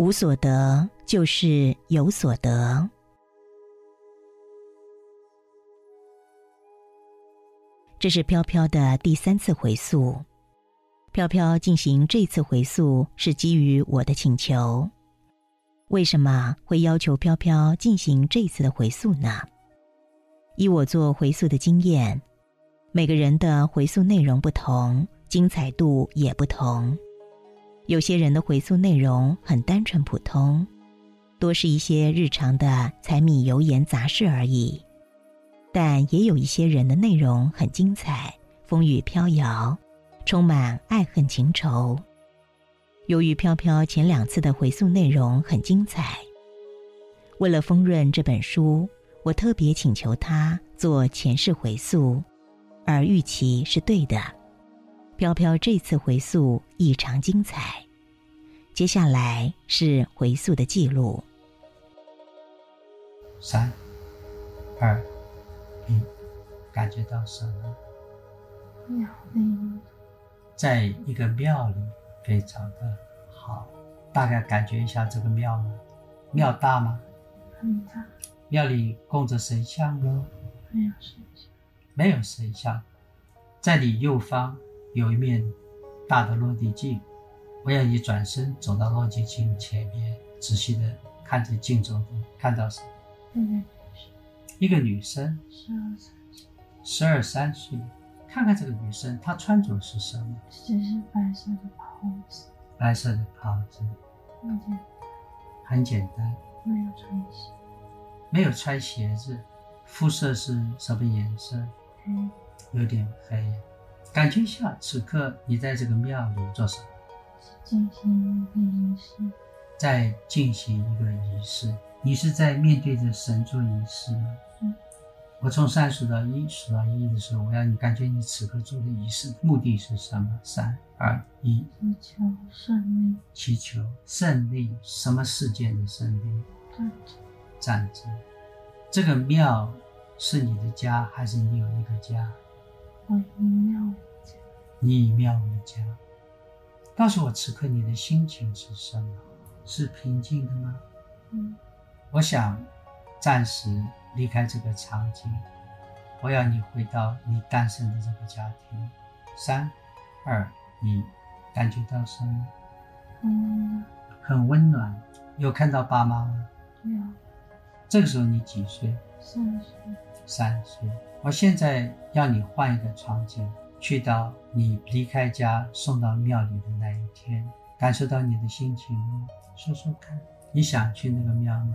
无所得就是有所得。这是飘飘的第三次回溯。飘飘进行这次回溯是基于我的请求。为什么会要求飘飘进行这次的回溯呢？以我做回溯的经验，每个人的回溯内容不同，精彩度也不同。有些人的回溯内容很单纯普通，多是一些日常的柴米油盐杂事而已。但也有一些人的内容很精彩，风雨飘摇，充满爱恨情仇。由于飘飘前两次的回溯内容很精彩，为了丰润这本书，我特别请求他做前世回溯，而预期是对的。飘飘这次回溯异常精彩，接下来是回溯的记录。三、二、一，感觉到什么？庙里，在一个庙里。非常的好，大概感觉一下这个庙吗？庙大吗？很大。庙里供着神像吗？没有神像。没有神像，在你右方有一面大的落地镜，我要你转身走到落地镜前面，仔细的看着镜中的，看到什么？一个女生。一个女生。十二三岁。十二三岁。看看这个女生，她穿着是什么？只是白色的袍子。白色的袍子。很简单。很简单。没有穿鞋。没有穿鞋子。肤色是什么颜色？黑。有点黑。感觉一下，此刻你在这个庙里做什么？进行一个仪式。在进行一个仪式。你是在面对着神做仪式吗？我从三数到一，数到一的时候，我要你感觉你此刻做的仪式目的是什么？三二一，祈求胜利。祈求胜利，什么事件的胜利？战争。战争。这个庙是你的家，还是你有一个家？我以庙为家。你以庙为家。告诉我，此刻你的心情是什么？是平静的吗？嗯。我想暂时。离开这个场景，我要你回到你诞生的这个家庭。三、二、一，感觉到什么？嗯，很温暖。有看到爸妈吗？有。这个时候你几岁？三岁。三岁。我现在要你换一个场景，去到你离开家送到庙里的那一天，感受到你的心情，说说看，你想去那个庙吗？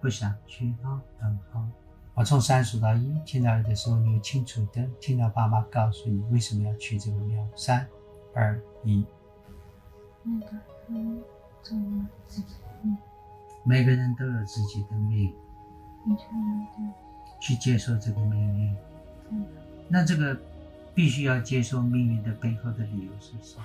不想去啊，很好。我从三数到一，听到的时候，你清楚的听到爸妈告诉你为什么要去这个庙。三、二、一。那个人走了自己的命。每个人都有自己的命。你去接受这个命运。嗯。那这个必须要接受命运的背后的理由是什么？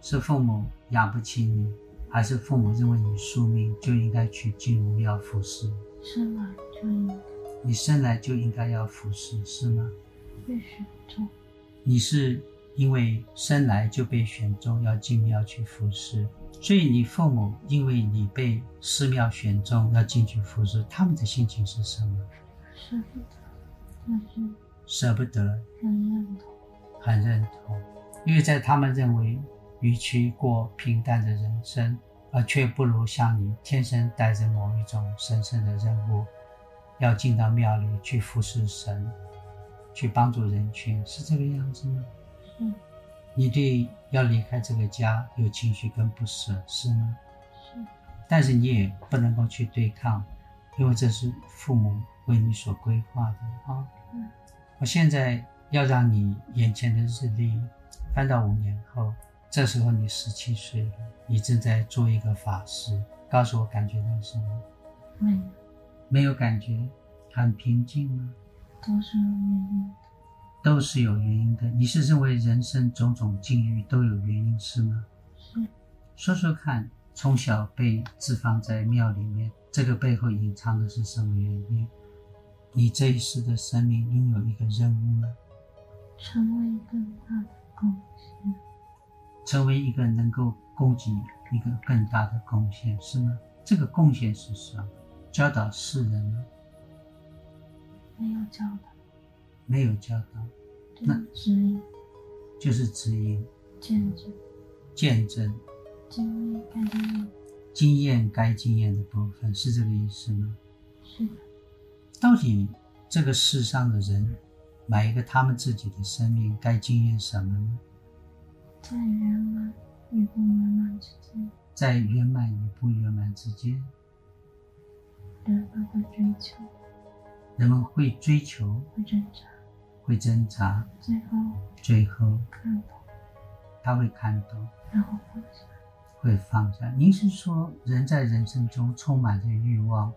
是父母养不起你。还是父母认为你宿命就应该去进入庙服侍，生来就应该，你生来就应该要服侍，是吗？被选中，你是因为生来就被选中要进庙去服侍，所以你父母因为你被寺庙选中要进去服侍，他们的心情是什么？舍不得，但是舍不得，很认同，很认同，因为在他们认为，与其过平淡的人生。而却不如像你天生带着某一种神圣的任务，要进到庙里去服侍神，去帮助人群，是这个样子吗？嗯。你对要离开这个家有情绪跟不舍，是吗？是。但是你也不能够去对抗，因为这是父母为你所规划的啊。嗯。我现在要让你眼前的日历翻到五年后。这时候你十七岁了，你正在做一个法事，告诉我感觉到什么？没有，没有感觉，很平静吗？都是有原因的，都是有原因的。你是认为人生种种境遇都有原因是吗？是。说说看，从小被置放在庙里面，这个背后隐藏的是什么原因？你这一世的生命拥有一个任务吗？成为更大的贡献。成为一个能够供给一个更大的贡献，是吗？这个贡献是什么？教导世人吗？没有教导，没有教导，就是指引、就是指引、见证、见证、经历、感应。经验该经验的部分，是这个意思吗？是的，到底这个世上的人，每一个他们自己的生命该经验什么呢？在圆满与不圆满之间，在圆满与不圆满之间，人们会追求、人们会追求、会挣扎，会挣扎，最后最后看懂，他会看懂，然后放下。会放下。您是说，人在人生中充满着欲望，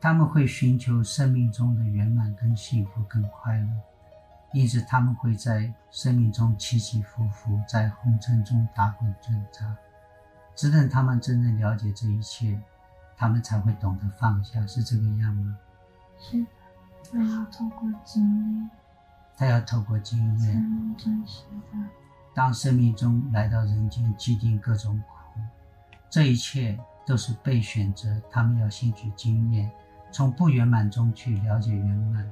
他们会寻求生命中的圆满、跟幸福、跟快乐，因此他们会在生命中起起伏伏，在红尘中打滚挣扎，只等他们真正了解这一切，他们才会懂得放下，是这个样吗？是的，他要透过经历，他要透过经才验，能真实的当生命中来到人间，既定各种苦，这一切都是被选择，他们要先去经验，从不圆满中去了解圆满，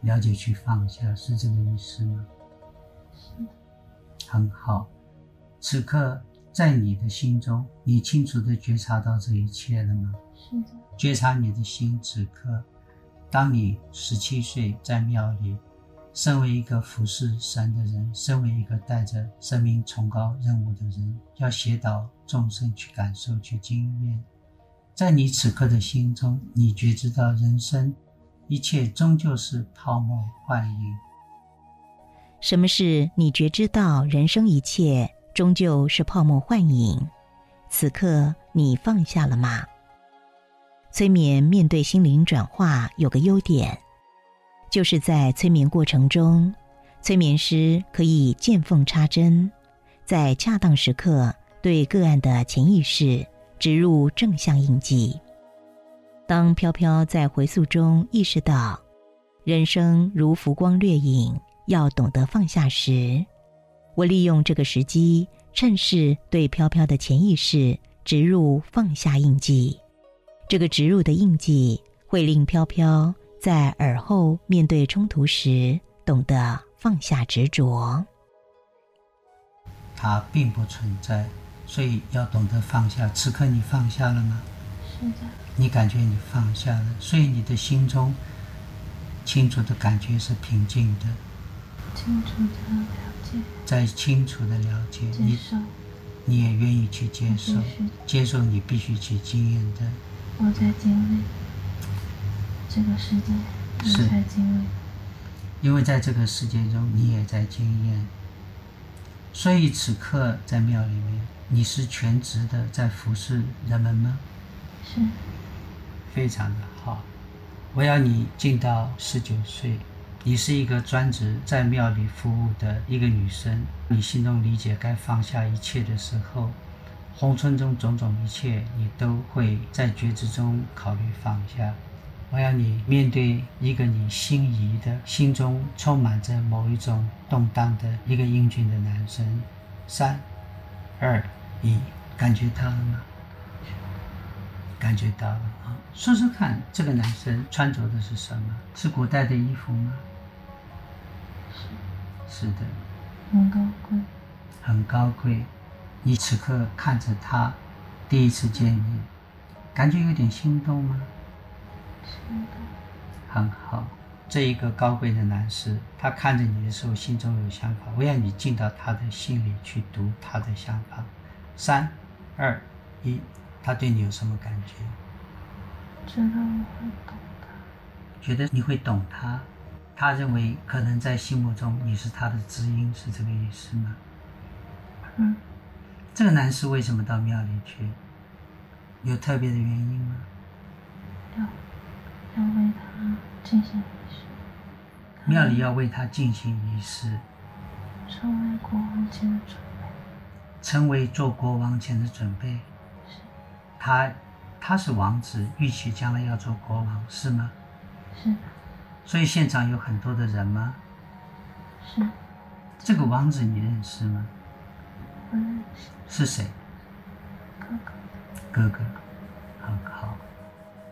了解去放下，是这个意思吗？是，很好。此刻在你的心中，你清楚的觉察到这一切了吗？是的，觉察你的心，此刻，当你十七岁在庙里，身为一个服侍神的人，身为一个带着生命崇高任务的人，要协导众生去感受、去经验。在你此刻的心中，你觉知到人生一切终究是泡沫幻影。什么是你觉知到人生一切终究是泡沫幻影？此刻你放下了吗？催眠面对心灵转化有个优点，就是在催眠过程中，催眠师可以见缝插针，在恰当时刻对个案的潜意识植入正向印记。当飘飘在回溯中意识到人生如浮光掠影，要懂得放下时，我利用这个时机，趁势对飘飘的潜意识植入放下印记。这个植入的印记会令飘飘在耳后面对冲突时，懂得放下执着。它并不存在，所以要懂得放下。此刻你放下了吗？是的，你感觉你放下了，所以你的心中清楚的感觉是平静的，清楚的了解、在清楚的了解，你接受，你也愿意去接受。接受你必须去经验的，我在经历。这个世界，我是在经历，因为在这个世界中你也在经验，所以此刻在庙里面，你是全职的在服侍人们吗？是非常的好。我要你进到十九岁，你是一个专职在庙里服务的一个女生，你心中理解该放下一切的时候，红尘中种种一切，你都会在觉知中考虑放下。我要你面对一个你心仪的、心中充满着某一种动荡的一个英俊的男生。三、二、一，感觉到了吗？感觉到了啊！说说看，这个男生穿着的是什么？是古代的衣服吗？是的，很高贵，很高贵。你此刻看着他，第一次见面，感觉有点心动吗？是的，很好，这一个高贵的男士，他看着你的时候心中有想法，我要你进到他的心里去读他的想法。三、二、一，他对你有什么感觉？觉得我会懂他，觉得你会懂他，他认为可能在心目中你是他的知音，是这个意思吗？嗯，这个男士为什么到庙里去？有特别的原因吗？要要为他进行仪式，庙里要为他进行仪式，成为国王前的准备，成为做国王前的准备。是他他是王子，预期将来要做国王，是吗？是的，所以现场有很多的人吗？是这个王子你认识吗？我认识，是谁？哥哥，哥哥，很好。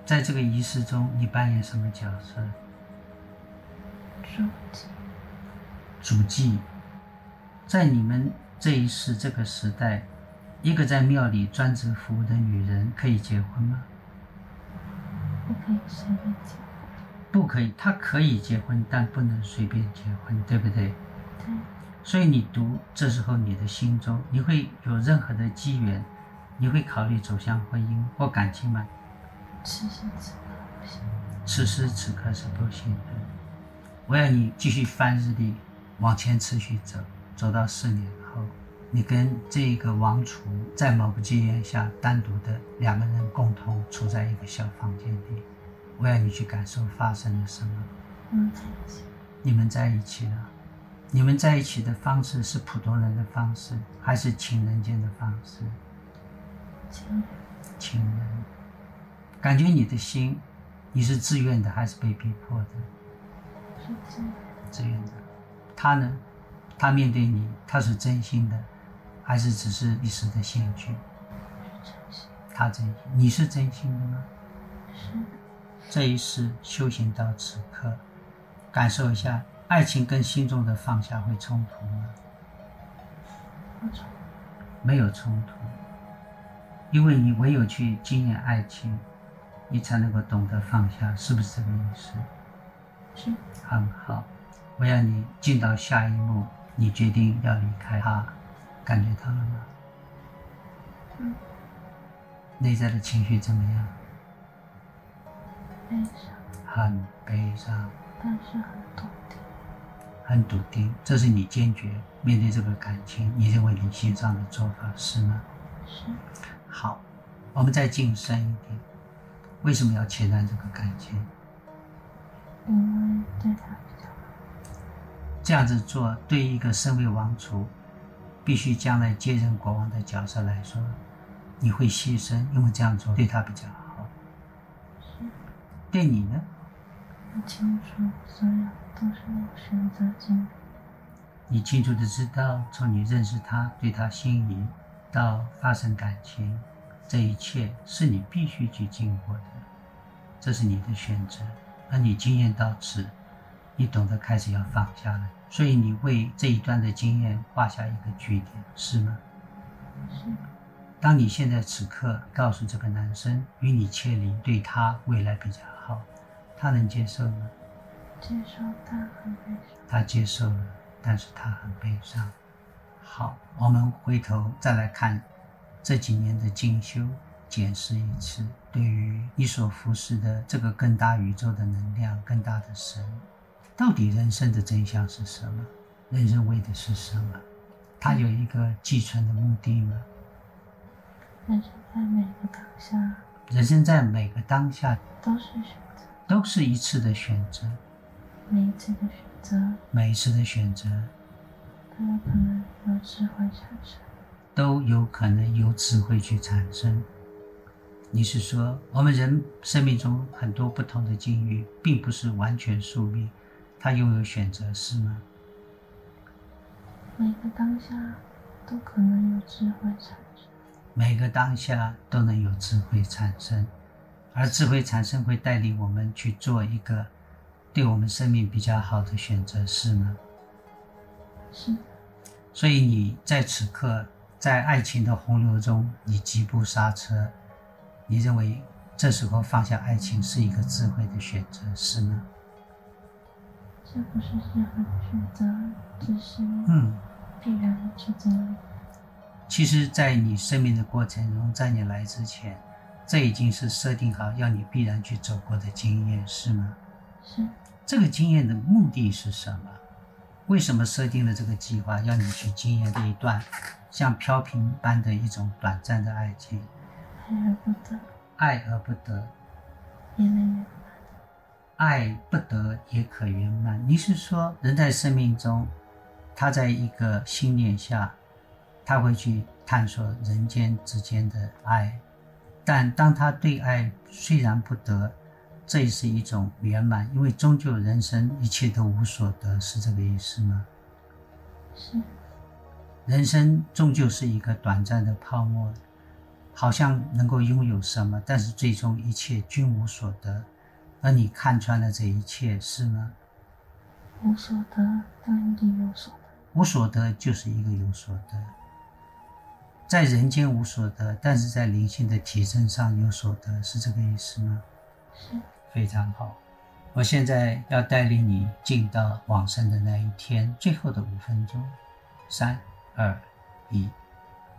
在这个仪式中，你扮演什么角色？主祭，主祭。在你们这一世这个时代，一个在庙里专职服务的女人可以结婚吗？不可以随便结婚。不可以，她可以结婚，但不能随便结婚，对不对？对，所以你读这时候你的心中，你会有任何的机缘，你会考虑走向婚姻或感情吗？此时此刻。此时此刻是不行的。我要你继续翻日历，往前持续走，走到四年后，你跟这个王储在某个机缘下单独的两个人共同处在一个小房间里。我要你去感受发生了什么。我们在一起，你们在一起了，你们在一起的方式是普通人的方式，还是情人间的方式？情人，情人，感觉你的心，你是自愿的还是被逼迫的？是自愿，自愿的。他呢？他面对你，他是真心的，还是只是一时的兴趣？是真心，他真心，你是真心的吗？是的，这一世修行到此刻，感受一下，爱情跟心中的放下会冲突吗？没有冲突，因为你唯有去经验爱情，你才能够懂得放下，是不是这个意思？是很好，我要你进到下一幕，你决定要离开他，感觉到了吗？嗯，内在的情绪怎么样？悲伤，很悲伤，但是很笃定。很笃定，这是你坚决面对这个感情，你认为理性上的做法是吗？是好，我们再进深一点，为什么要切断这个感情？因为对他比较好，这样子做，对一个身为王储，必须将来接任国王的角色来说，你会牺牲，因为这样做对他比较好。是对你呢？我清楚，所有都是我选择进来。你清楚的知道，从你认识他、对他心仪，到发生感情，这一切是你必须去经过的，这是你的选择。而你经验到此，你懂得开始要放下了，所以你为这一段的经验画下一个句点，是吗？是当你现在此刻告诉这个男生与你切离，对他未来比较好，他能接受吗？接受，他很悲伤。他接受了，但是他很悲伤。好，我们回头再来看这几年的进修，检视一次，对于你所服侍的这个更大宇宙的能量、更大的神，到底人生的真相是什么？人生为的是什么？它有一个寄存的目的吗？人生在每个当下人生在每个当下都是选择，都是一次的选择，每一次的选择每一次的选择都有可能由智慧产生。都有可能由智慧去产生。你是说，我们人生命中很多不同的境遇，并不是完全宿命，它拥有选择，是吗？每个当下都可能有智慧产生。每个当下都能有智慧产生，而智慧产生会带领我们去做一个对我们生命比较好的选择，是吗？是，所以你在此刻在爱情的洪流中，你急步刹车，你认为这时候放下爱情是一个智慧的选择，是吗？这不是智慧的选择，只是嗯，必然去经历。其实，在你生命的过程中，在你来之前，这已经是设定好要你必然去走过的经验，是吗？是这个经验的目的是什么？为什么设定了这个计划，要你去经验这一段像飘萍般的一种短暂的爱情？爱而不得，爱而不得，也能圆满。爱不得也可圆满。你是说，人在生命中，他在一个心念下，他会去探索人间之间的爱，但当他对爱虽然不得，这也是一种圆满，因为终究人生一切都无所得，是这个意思吗？是人生终究是一个短暂的泡沫，好像能够拥有什么，但是最终一切均无所得，而你看穿了这一切，是吗？无所得，但一定有所得。无所得就是一个有所得，在人间无所得，但是在灵性的提升上有所得，是这个意思吗？是，非常好。我现在要带领你进到往生的那一天，最后的五分钟，三、二、一，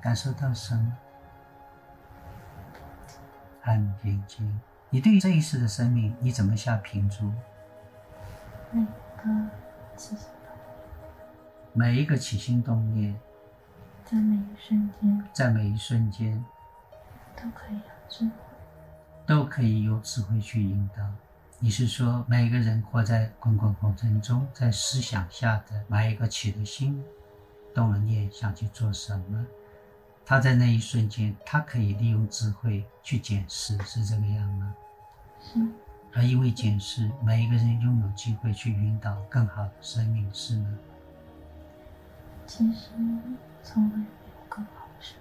感受到什么？安平静。你对这一世的生命，你怎么下评注？每个起心动念每一个起心动念，在每一瞬间在每一瞬间，都可以有智慧。都可以有智慧去引导。你是说，每个人活在滚滚红尘中，在思想下的每一个起的心，动了念，想去做什么？他在那一瞬间，他可以利用智慧去检视，是这个样吗？是，而因为检视，每一个人拥有机会去引导更好的生命，是吗？其实从来没有更好的事。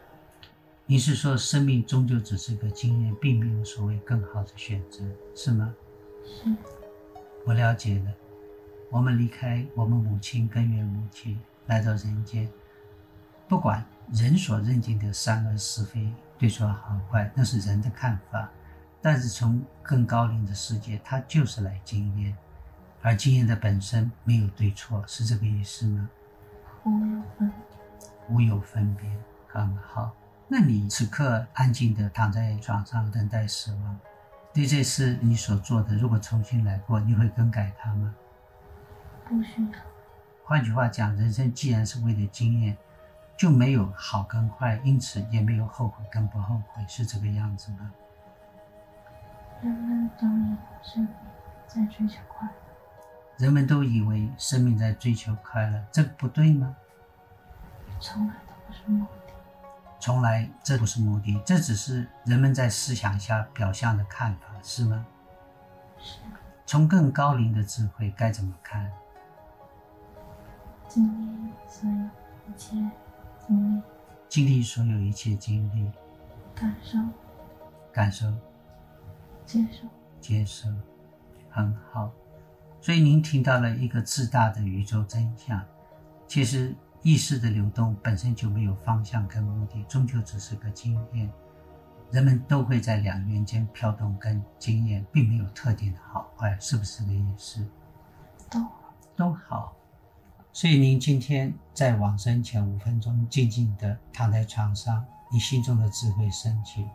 你是说，生命终究只是个经验，并没有所谓更好的选择，是吗？是，我了解了。我们离开我们母亲根源母亲，来到人间，不管人所认定的善恶是非、对错好坏，那是人的看法。但是从更高龄的世界，它就是来经验，而经验的本身没有对错，是这个意思吗？无有分。无有分别，很好。那你此刻安静的躺在床上等待死亡，对这次你所做的，如果重新来过，你会更改它吗？不需要。换句话讲，人生既然是为了经验，就没有好跟坏，因此也没有后悔跟不后悔，是这个样子吗？人们都以为生命在追求快乐，人们都以为生命在追求快乐，这个不对吗？从来都不是目的。从来这不是目的，这只是人们在思想下表象的看法，是吗？是，从更高龄的智慧该怎么看？经历所有一切经历，经历所有一切经历，感受、感受、接受。接受，很好。所以您听到了一个自大的宇宙真相。其实意识的流动本身就没有方向跟目的，终究只是个经验。人们都会在两元间飘动，跟经验并没有特定的好坏，是不是这个意思？都好。都好。所以您今天在往生前五分钟，静静地躺在床上，你心中的智慧升起，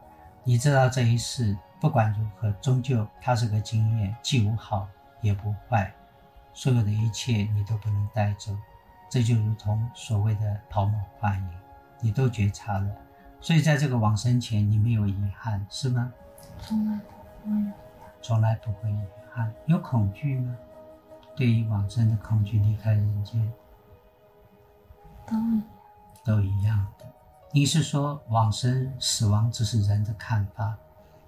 你知道这一世不管如何，终究它是个经验，既无好也不坏，所有的一切你都不能带走。这就如同所谓的泡沫幻影，你都觉察了。所以在这个往生前，你没有遗憾，是吗？从来不会有。从来不会遗憾。有恐惧吗？对于往生的恐惧，离开人间都一样。都一样的。你是说往生死亡只是人的看法，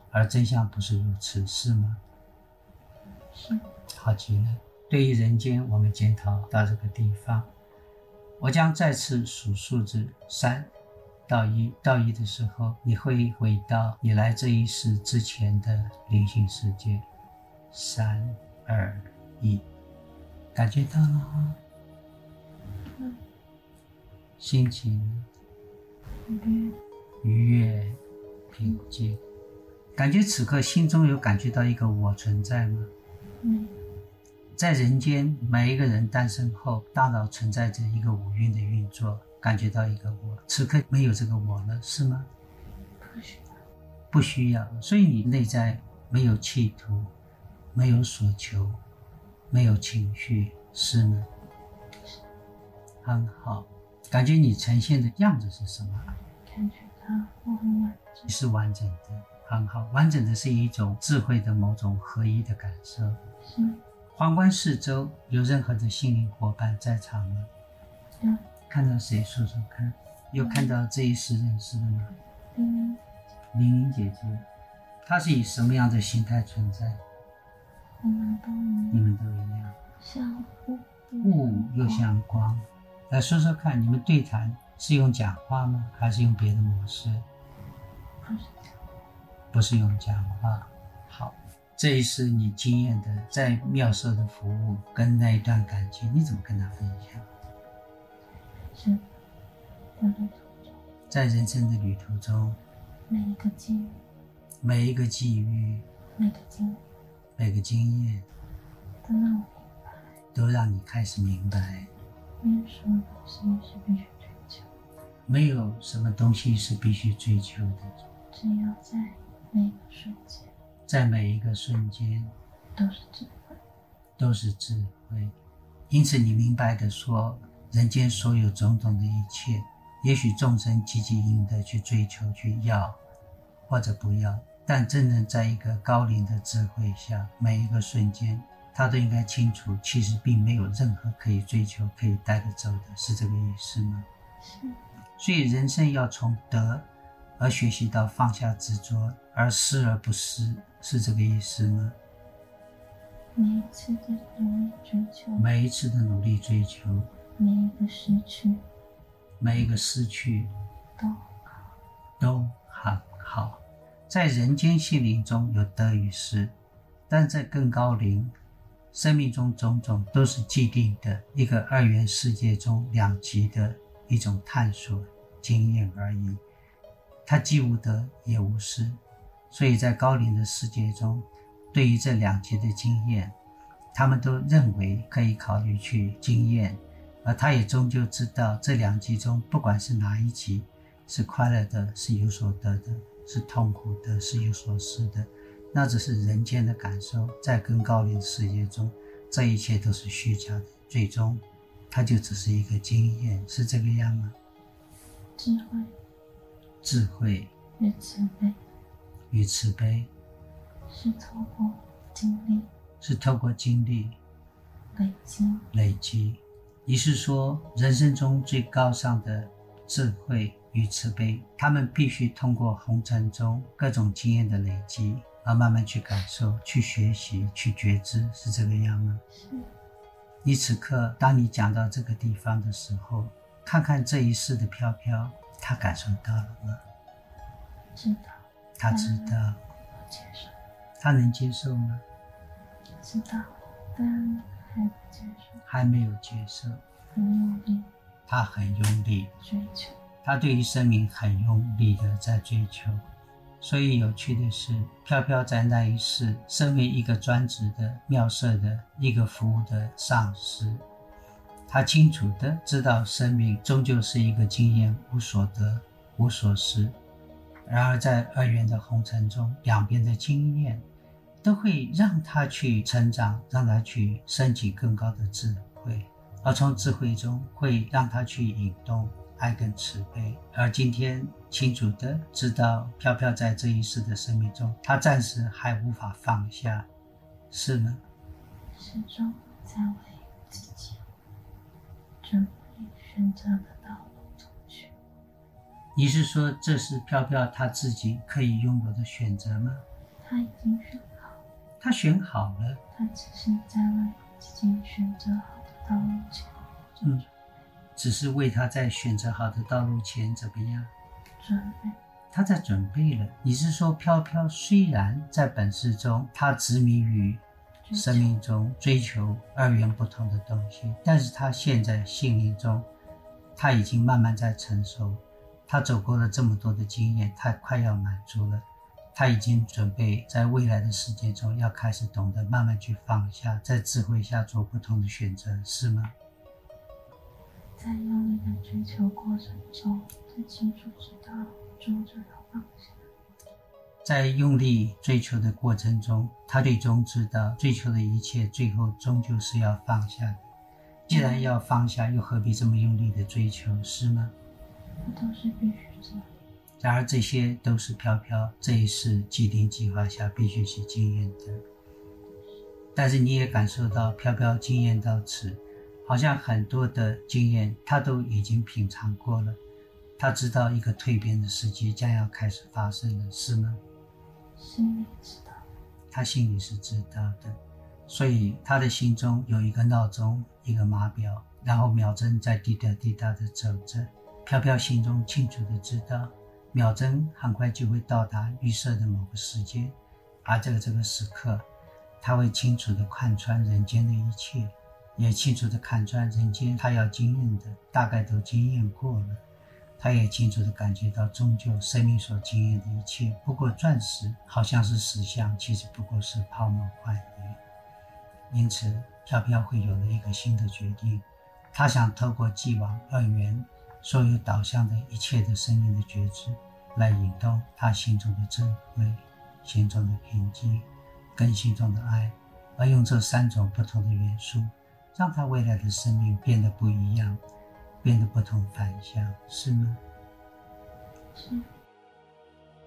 而真相不是如此，是吗？是，好极了。对于人间，我们检讨到这个地方，我将再次数数字三到一，到一的时候，你会回到你来这一世之前的灵性世界。三二一，感觉到了吗？嗯，心情愉愉悦、平静，感觉此刻心中有感觉到一个我存在吗？在人间，每一个人诞生后，大脑存在着一个五蕴的运作，感觉到一个我。此刻没有这个我了，是吗？不需要。不需要。所以你内在没有企图，没有所求，没有情绪，是吗？是。很好。感觉你呈现的样子是什么？感觉到我很完整。是完整的，很好。完整的是一种智慧的某种合一的感受。是。环观四周，有任何的心灵伙伴在场吗？有。看到谁说说看？有看到这一世认识的吗？嗯，玲玲姐姐，她是以什么样的形态存在？我们都一你，们都一样，像雾雾又像光。来说说看，你们对谈是用讲话吗？还是用别的模式？不是讲，不是用讲话。好，这一次你经验的在妙色的服务跟那一段感情，你怎么跟他分享？是的旅途中在人生的旅途中，每一个机遇，每一个际遇、每个经历，每个经验，都让我明白，都让你开始明白，没有什么东西是必须追求，没有什么东西是必须追求的，只要在每一个瞬间在每一个瞬间都是智慧。都是智慧。因此，你明白的说，人间所有种种的一切，也许众生积极应的去追求、去要，或者不要，但真正在一个高龄的智慧下，每一个瞬间，他都应该清楚，其实并没有任何可以追求、可以带得走的，是这个意思吗？是所以，人生要从得而学习到放下执着，而失而不失，是这个意思吗？每一次的努力追求，每一次的努力追求，每一个失去每一个失去，都都很好。在人间心灵中有得与失，但在更高龄生命中，种种都是既定的一个二元世界中两极的一种探索经验而已。它既无得也无失，所以在高龄的世界中，对于这两极的经验，他们都认为可以考虑去经验，而他也终究知道这两极中，不管是哪一极，是快乐的，是有所得的，是痛苦的，是有所失的，那只是人间的感受。在更高龄的世界中，这一切都是虚假的，最终，它就只是一个经验，是这个样吗？智慧。智慧。与慈悲，与慈悲。是透过经历。是透过经历。累积，累积，也是说，人生中最高尚的智慧与慈悲，他们必须通过红尘中各种经验的累积，而慢慢去感受、去学习、去觉知，是这个样吗？是。你此刻，当你讲到这个地方的时候，看看这一世的飘飘，他感受到了吗？知道。他知道，不接受，他能接受吗？知道，但还不接受，还没有接受，很用力。他很用力，追求，他对于生命很用力的在追求。所以有趣的是，飘飘在那一世，身为一个专职的妙色的一个服务的上师，他清楚的知道生命终究是一个经验无所得、无所失。然而在二元的红尘中，两边的经验都会让他去成长，让他去升起更高的智慧，而从智慧中会让他去引动爱跟慈悲。而今天清楚的知道，飘飘在这一世的生命中，他暂时还无法放下，是吗？始终在为自己准备选择的道路走去。你是说这是飘飘他自己可以拥有的选择吗？他已经选好，他选好了，他只是在为自己选择好的道路前嗯，只是为他在选择好的道路前怎么样？准备。他在准备了。你是说飘飘虽然在本世中他执迷于生命中追求二元不同的东西，但是他现在心灵中，他已经慢慢在成熟，他走过了这么多的经验，他快要满足了，他已经准备在未来的世界中要开始懂得慢慢去放下，在智慧下做不同的选择，是吗？在用力的追求过程中，最清楚知道终究要放下。在用力追求的过程中，他最终知道，追求的一切最后终究是要放下的。既然要放下，又何必这么用力的追求，是吗？这都是必须做的。然而，这些都是飘飘这一世既定计划下必须去经验的。但是你也感受到，飘飘经验到此，好像很多的经验他都已经品尝过了，他知道一个蜕变的时机将要开始发生了，是吗？心里知道，他心里是知道的，所以他的心中有一个闹钟，一个码表，然后秒针在滴答滴答的走着。飘飘心中清楚的知道，秒针很快就会到达预设的某个时间，而这个这个时刻，他会清楚的看穿人间的一切，也清楚地看穿人间他要经验的大概都经验过了。他也清楚地感觉到，终究生命所经验的一切，不过钻石好像是实相，其实不过是泡沫幻影。因此，飘飘会有了一个新的决定，他想透过既往二元所有导向的一切的生命的觉知，来引动他心中的智慧、心中的平静、跟心中的爱，而用这三种不同的元素，让他未来的生命变得不一样。变得不同凡响，是吗？是。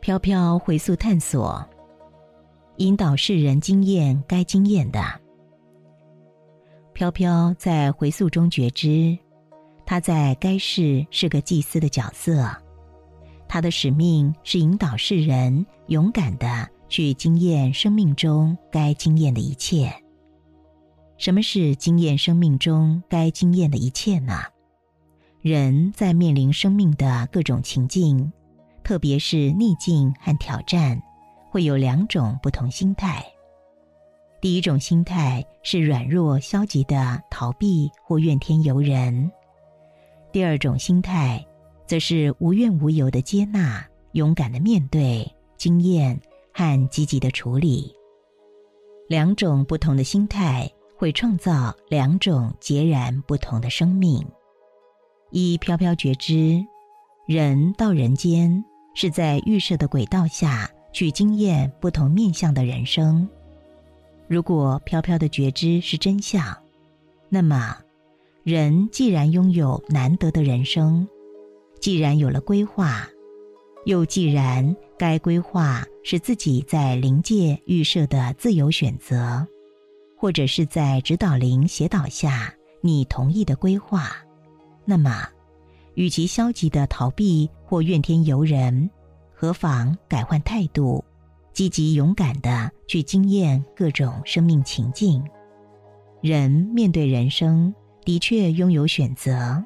飘飘回溯探索，引导世人经验该经验的。飘飘在回溯中觉知，他在该世是个祭司的角色，他的使命是引导世人勇敢的去经验生命中该经验的一切。什么是经验生命中该经验的一切呢？人在面临生命的各种情境，特别是逆境和挑战，会有两种不同心态。第一种心态是软弱消极的逃避或怨天尤人；第二种心态，则是无怨无尤的接纳、勇敢的面对经验和积极的处理。两种不同的心态会创造两种截然不同的生命。一飘飘觉知，人到人间是在预设的轨道下去经验不同面向的人生。如果飘飘的觉知是真相，那么人既然拥有难得的人生，既然有了规划，又既然该规划是自己在灵界预设的自由选择，或者是在指导灵协导下你同意的规划。那么，与其消极的逃避或怨天尤人，何妨改换态度，积极勇敢的去经验各种生命情境？人面对人生，的确拥有选择。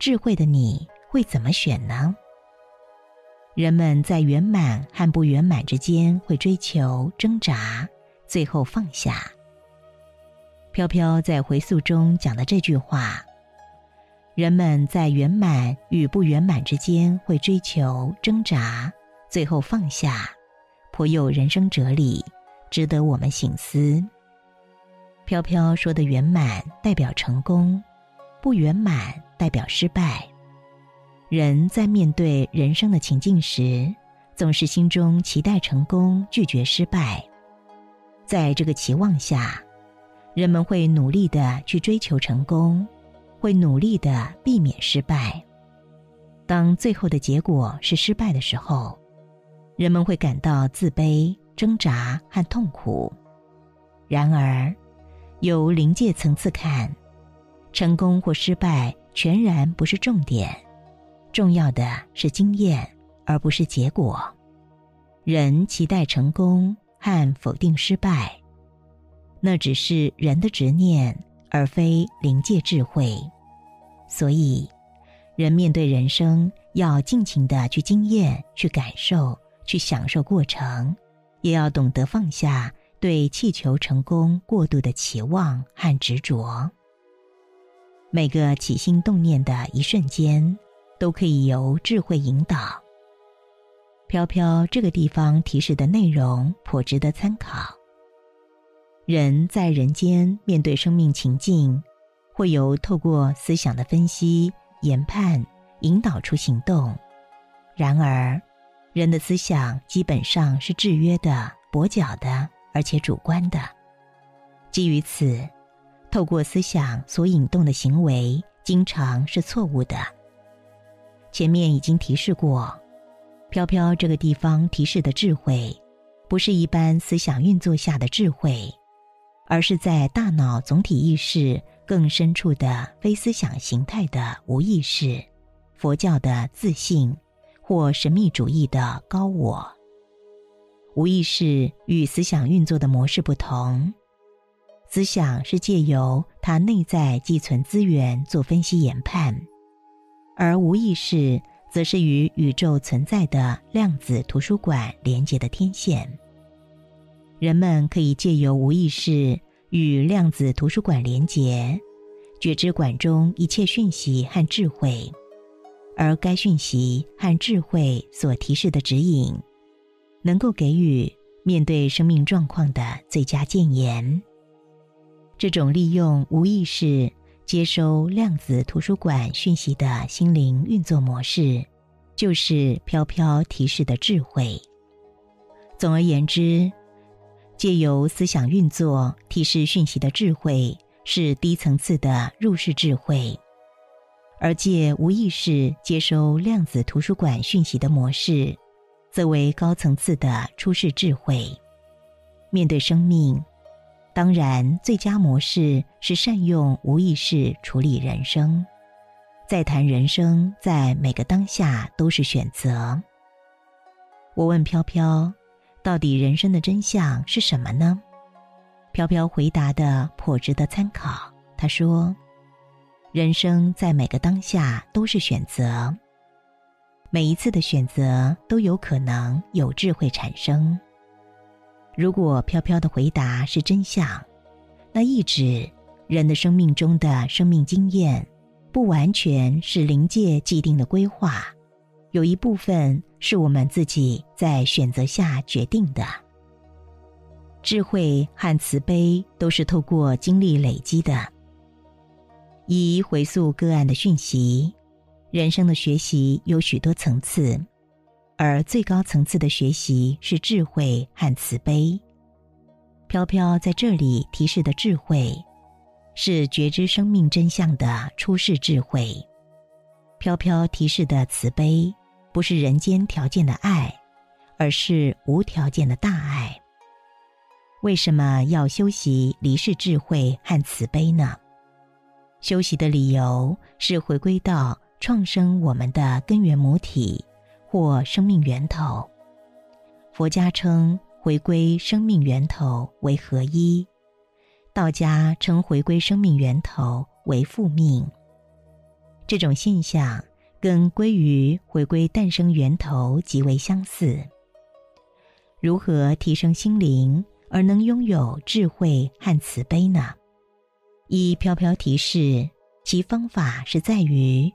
智慧的你会怎么选呢？人们在圆满和不圆满之间会追求、挣扎，最后放下。飘飘在回溯中讲的这句话。人们在圆满与不圆满之间会追求、挣扎，最后放下，颇有人生哲理，值得我们醒思。飘飘说的圆满代表成功，不圆满代表失败。人在面对人生的情境时，总是心中期待成功，拒绝失败。在这个期望下，人们会努力的去追求成功。会努力的避免失败。当最后的结果是失败的时候，人们会感到自卑、挣扎和痛苦。然而，由临界层次看，成功或失败全然不是重点，重要的是经验，而不是结果。人期待成功和否定失败，那只是人的执念，而非临界智慧。所以，人面对人生，要尽情的去经验、去感受、去享受过程，也要懂得放下对气球成功过度的期望和执着。每个起心动念的一瞬间，都可以由智慧引导。飘飘这个地方提示的内容颇值得参考。人在人间面对生命情境。会由透过思想的分析、研判，引导出行动。然而，人的思想基本上是制约的、跛脚的，而且主观的。基于此，透过思想所引动的行为，经常是错误的。前面已经提示过，飘飘这个地方提示的智慧，不是一般思想运作下的智慧，而是在大脑总体意识。更深处的非思想形态的无意识，佛教的自信，或神秘主义的高我。无意识与思想运作的模式不同，思想是借由它内在寄存资源做分析研判，而无意识则是与宇宙存在的量子图书馆连接的天线。人们可以借由无意识与量子图书馆连接，觉知馆中一切讯息和智慧，而该讯息和智慧所提示的指引，能够给予面对生命状况的最佳建言。这种利用无意识。接收量子图书馆讯息的心灵运作模式，就是飘飘提示的智慧。总而言之，借由思想运作提示讯息的智慧是低层次的入世智慧，而借无意识接收量子图书馆讯息的模式，则为高层次的出世智慧。面对生命。当然，最佳模式是善用无意识处理人生。再谈人生，在每个当下都是选择。我问飘飘：“到底人生的真相是什么呢？”飘飘回答的颇值得参考。他说：“人生在每个当下都是选择，每一次的选择都有可能有智慧产生。”如果飘飘的回答是真相，那意指人的生命中的生命经验，不完全是临界既定的规划，有一部分是我们自己在选择下决定的。智慧和慈悲都是透过经历累积的。以回溯个案的讯息，人生的学习有许多层次。而最高层次的学习是智慧和慈悲。飘飘在这里提示的智慧，是觉知生命真相的出世智慧。飘飘提示的慈悲，不是人间条件的爱，而是无条件的大爱。为什么要修习离世智慧和慈悲呢？修习的理由是回归到创生我们的根源母体。或生命源头，佛家称回归生命源头为合一，道家称回归生命源头为复命。这种现象跟归于回归诞生源头极为相似。如何提升心灵而能拥有智慧和慈悲呢？一飘飘提示，其方法是在于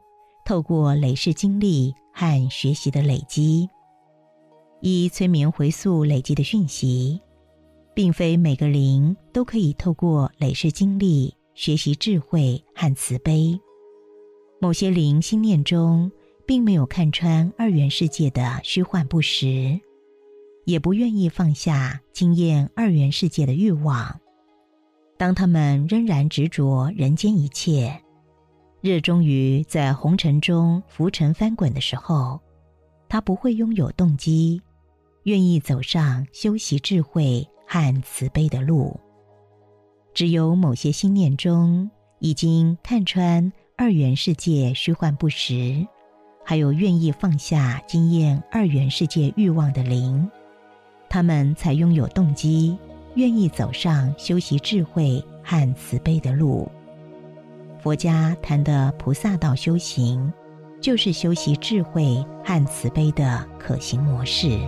透过累世经历。和学习的累积，以催眠回溯累积的讯息，并非每个灵都可以透过累世经历学习智慧和慈悲。某些灵心念中并没有看穿二元世界的虚幻不实，也不愿意放下经验二元世界的欲望。当他们仍然执着人间一切。热衷于在红尘中浮沉翻滚的时候，他不会拥有动机，愿意走上修习智慧和慈悲的路。只有某些心念中已经看穿二元世界虚幻不实，还有愿意放下经验二元世界欲望的灵，他们才拥有动机，愿意走上修习智慧和慈悲的路。佛家谈的菩萨道修行，就是修习智慧和慈悲的可行模式。